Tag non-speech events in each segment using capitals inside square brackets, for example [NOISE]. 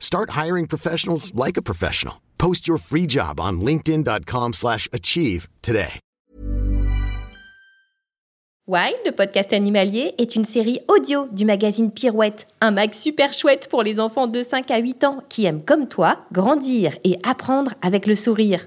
Start hiring professionals like a professional. Post your free job on linkedin.com/achieve slash achieve today. Wild, le podcast animalier, est une série audio du magazine Pirouette, un mag super chouette pour les enfants de 5 à 8 ans qui aiment comme toi grandir et apprendre avec le sourire.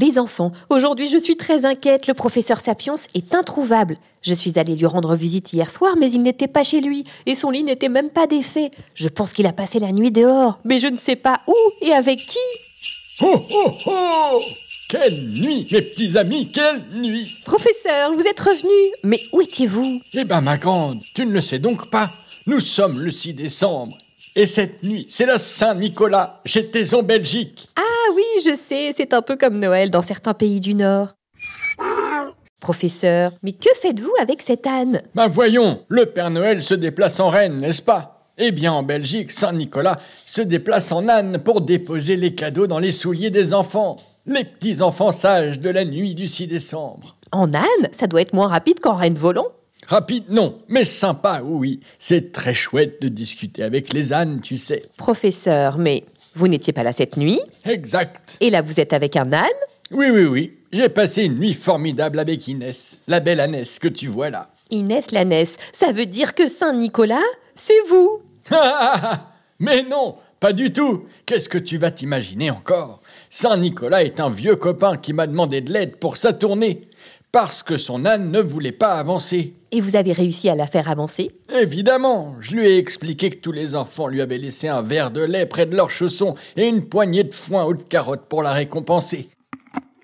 Les enfants, aujourd'hui je suis très inquiète, le professeur Sapiens est introuvable. Je suis allée lui rendre visite hier soir, mais il n'était pas chez lui, et son lit n'était même pas défait. Je pense qu'il a passé la nuit dehors, mais je ne sais pas où et avec qui. Oh oh oh Quelle nuit, mes petits amis, quelle nuit Professeur, vous êtes revenu, mais où étiez-vous? Eh ben ma grande, tu ne le sais donc pas. Nous sommes le 6 décembre. Et cette nuit, c'est la Saint-Nicolas. J'étais en Belgique. Ah oui, je sais, c'est un peu comme Noël dans certains pays du Nord. Professeur, mais que faites-vous avec cette âne? Ben voyons, le Père Noël se déplace en reine, n'est-ce pas? Eh bien en Belgique, Saint-Nicolas se déplace en âne pour déposer les cadeaux dans les souliers des enfants. Les petits enfants sages de la nuit du 6 décembre. En âne, ça doit être moins rapide qu'en reine volant. Rapide, non, mais sympa, oui. C'est très chouette de discuter avec les ânes, tu sais. Professeur, mais vous n'étiez pas là cette nuit, Exact. et là vous êtes avec un âne Oui, oui, oui. J'ai passé une nuit formidable avec Inès, la belle Annès que tu vois là. Inès Lanès, ça veut dire que Saint-Nicolas, c'est vous [LAUGHS] Mais non, pas du tout. Qu'est-ce que tu vas t'imaginer encore? Saint-Nicolas est un vieux copain qui m'a demandé de l'aide pour sa tournée, parce que son âne ne voulait pas avancer. Et vous avez réussi à la faire avancer? Évidemment, je lui ai expliqué que tous les enfants lui avaient laissé un verre de lait près de leurs chaussons et une poignée de foin ou de carottes pour la récompenser.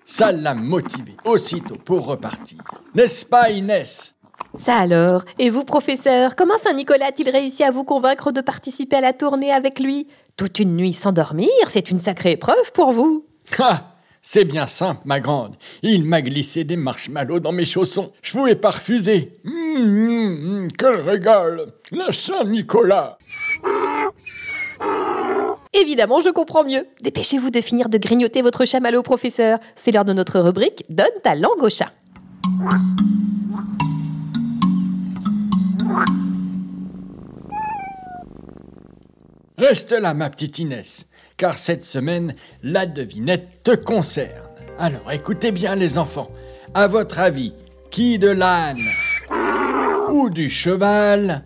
Ça l'a motivé aussitôt pour repartir. N'est-ce pas Inès? Ça alors Et vous, professeur, comment Saint-Nicolas a-t-il réussi à vous convaincre de participer à la tournée avec lui? Toute une nuit sans dormir, c'est une sacrée épreuve pour vous. Ah C'est bien simple, ma grande. Il m'a glissé des marshmallows dans mes chaussons. Je pouvais pas refuser. Hum, hum, hum, quel régal La Saint-Nicolas Évidemment, je comprends mieux. Dépêchez-vous de finir de grignoter votre chamallow, professeur. C'est l'heure de notre rubrique Donne ta langue au chat. Reste là, ma petite Inès, car cette semaine, la devinette te concerne. Alors écoutez bien, les enfants. À votre avis, qui de l'âne ou du cheval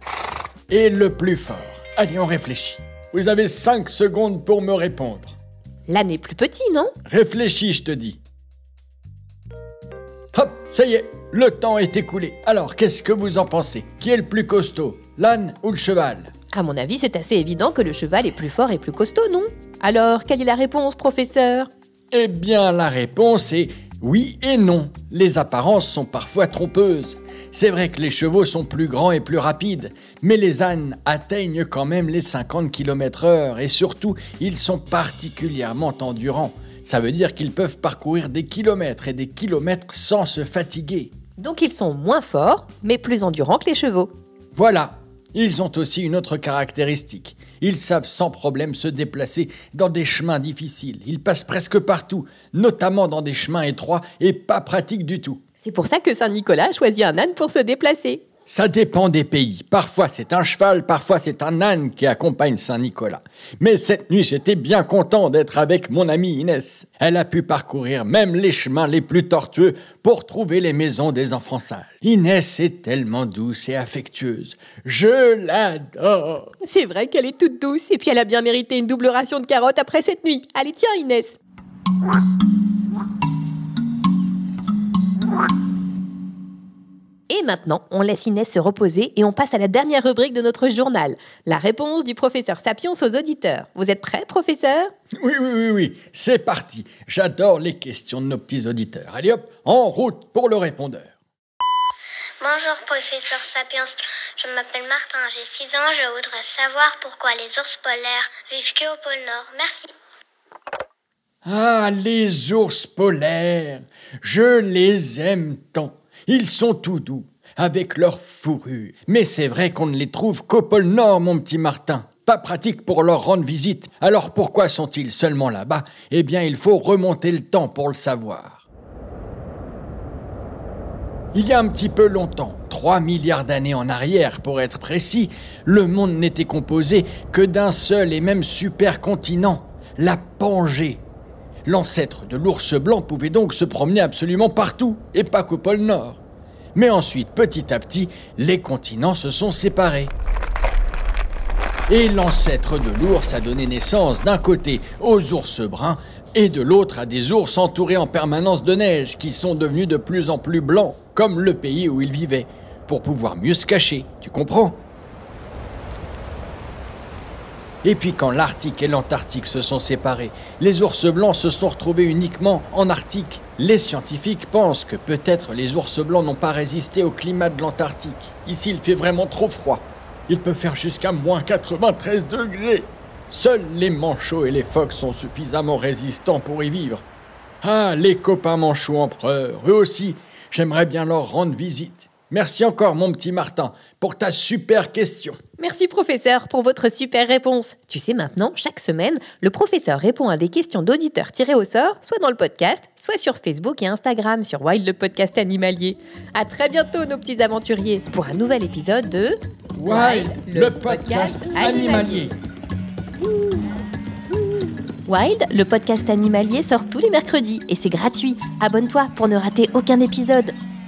est le plus fort? Allez, on réfléchit. Vous avez 5 secondes pour me répondre. L'âne est plus petit, non? Réfléchis, je te dis. Hop, ça y est, le temps est écoulé. Alors, qu'est-ce que vous en pensez? Qui est le plus costaud L'âne ou le cheval? À mon avis, c'est assez évident que le cheval est plus fort et plus costaud, non? Alors, quelle est la réponse, professeur? Eh bien, la réponse est oui et non. Les apparences sont parfois trompeuses. C'est vrai que les chevaux sont plus grands et plus rapides, mais les ânes atteignent quand même les 50 km/h et surtout, ils sont particulièrement endurants. Ça veut dire qu'ils peuvent parcourir des kilomètres et des kilomètres sans se fatiguer. Donc ils sont moins forts, mais plus endurants que les chevaux. Voilà. Ils ont aussi une autre caractéristique. Ils savent sans problème se déplacer dans des chemins difficiles. Ils passent presque partout, notamment dans des chemins étroits et pas pratiques du tout. C'est pour ça que Saint-Nicolas a choisi un âne pour se déplacer. Ça dépend des pays. Parfois c'est un cheval, parfois c'est un âne qui accompagne Saint-Nicolas. Mais cette nuit, j'étais bien content d'être avec mon amie Inès. Elle a pu parcourir même les chemins les plus tortueux pour trouver les maisons des enfants sages. Inès est tellement douce et affectueuse. Je l'adore. C'est vrai qu'elle est toute douce et puis elle a bien mérité une double ration de carottes après cette nuit. Allez, tiens Inès. Et maintenant, on laisse Inès se reposer et on passe à la dernière rubrique de notre journal, la réponse du professeur Sapiens aux auditeurs. Vous êtes prêt, professeur? Oui, oui, oui, oui, c'est parti. J'adore les questions de nos petits auditeurs. Allez hop, en route pour le répondeur. Bonjour professeur Sapiens, je m'appelle Martin, j'ai 6 ans, je voudrais savoir pourquoi les ours polaires vivent que au pôle Nord. Merci. Ah, les ours polaires, je les aime tant. Ils sont tout doux, avec leur fourrure. Mais c'est vrai qu'on ne les trouve qu'au pôle Nord, mon petit Martin. Pas pratique pour leur rendre visite. Alors pourquoi sont-ils seulement là-bas? Eh bien, il faut remonter le temps pour le savoir. Il y a un petit peu longtemps, 3 milliards d'années en arrière pour être précis, le monde n'était composé que d'un seul et même supercontinent, la Pangée. L'ancêtre de l'ours blanc pouvait donc se promener absolument partout, et pas qu'au pôle Nord. Mais ensuite, petit à petit, les continents se sont séparés. Et l'ancêtre de l'ours a donné naissance d'un côté aux ours bruns et de l'autre à des ours entourés en permanence de neige qui sont devenus de plus en plus blancs, comme le pays où ils vivaient, pour pouvoir mieux se cacher, tu comprends? Et puis quand l'Arctique et l'Antarctique se sont séparés, les ours blancs se sont retrouvés uniquement en Arctique. Les scientifiques pensent que peut-être les ours blancs n'ont pas résisté au climat de l'Antarctique. Ici, il fait vraiment trop froid. Il peut faire jusqu'à moins 93 degrés. Seuls les manchots et les phoques sont suffisamment résistants pour y vivre. Ah, les copains manchots empereurs, eux aussi, j'aimerais bien leur rendre visite. Merci encore, mon petit Martin, pour ta super question. Merci professeur pour votre super réponse. Tu sais maintenant, chaque semaine, le professeur répond à des questions d'auditeurs tirés au sort, soit dans le podcast, soit sur Facebook et Instagram sur Wild le podcast animalier. À très bientôt nos petits aventuriers pour un nouvel épisode de Wild, le, podcast, animalier. Wild, le podcast animalier sort tous les mercredis et c'est gratuit. Abonne-toi pour ne rater aucun épisode.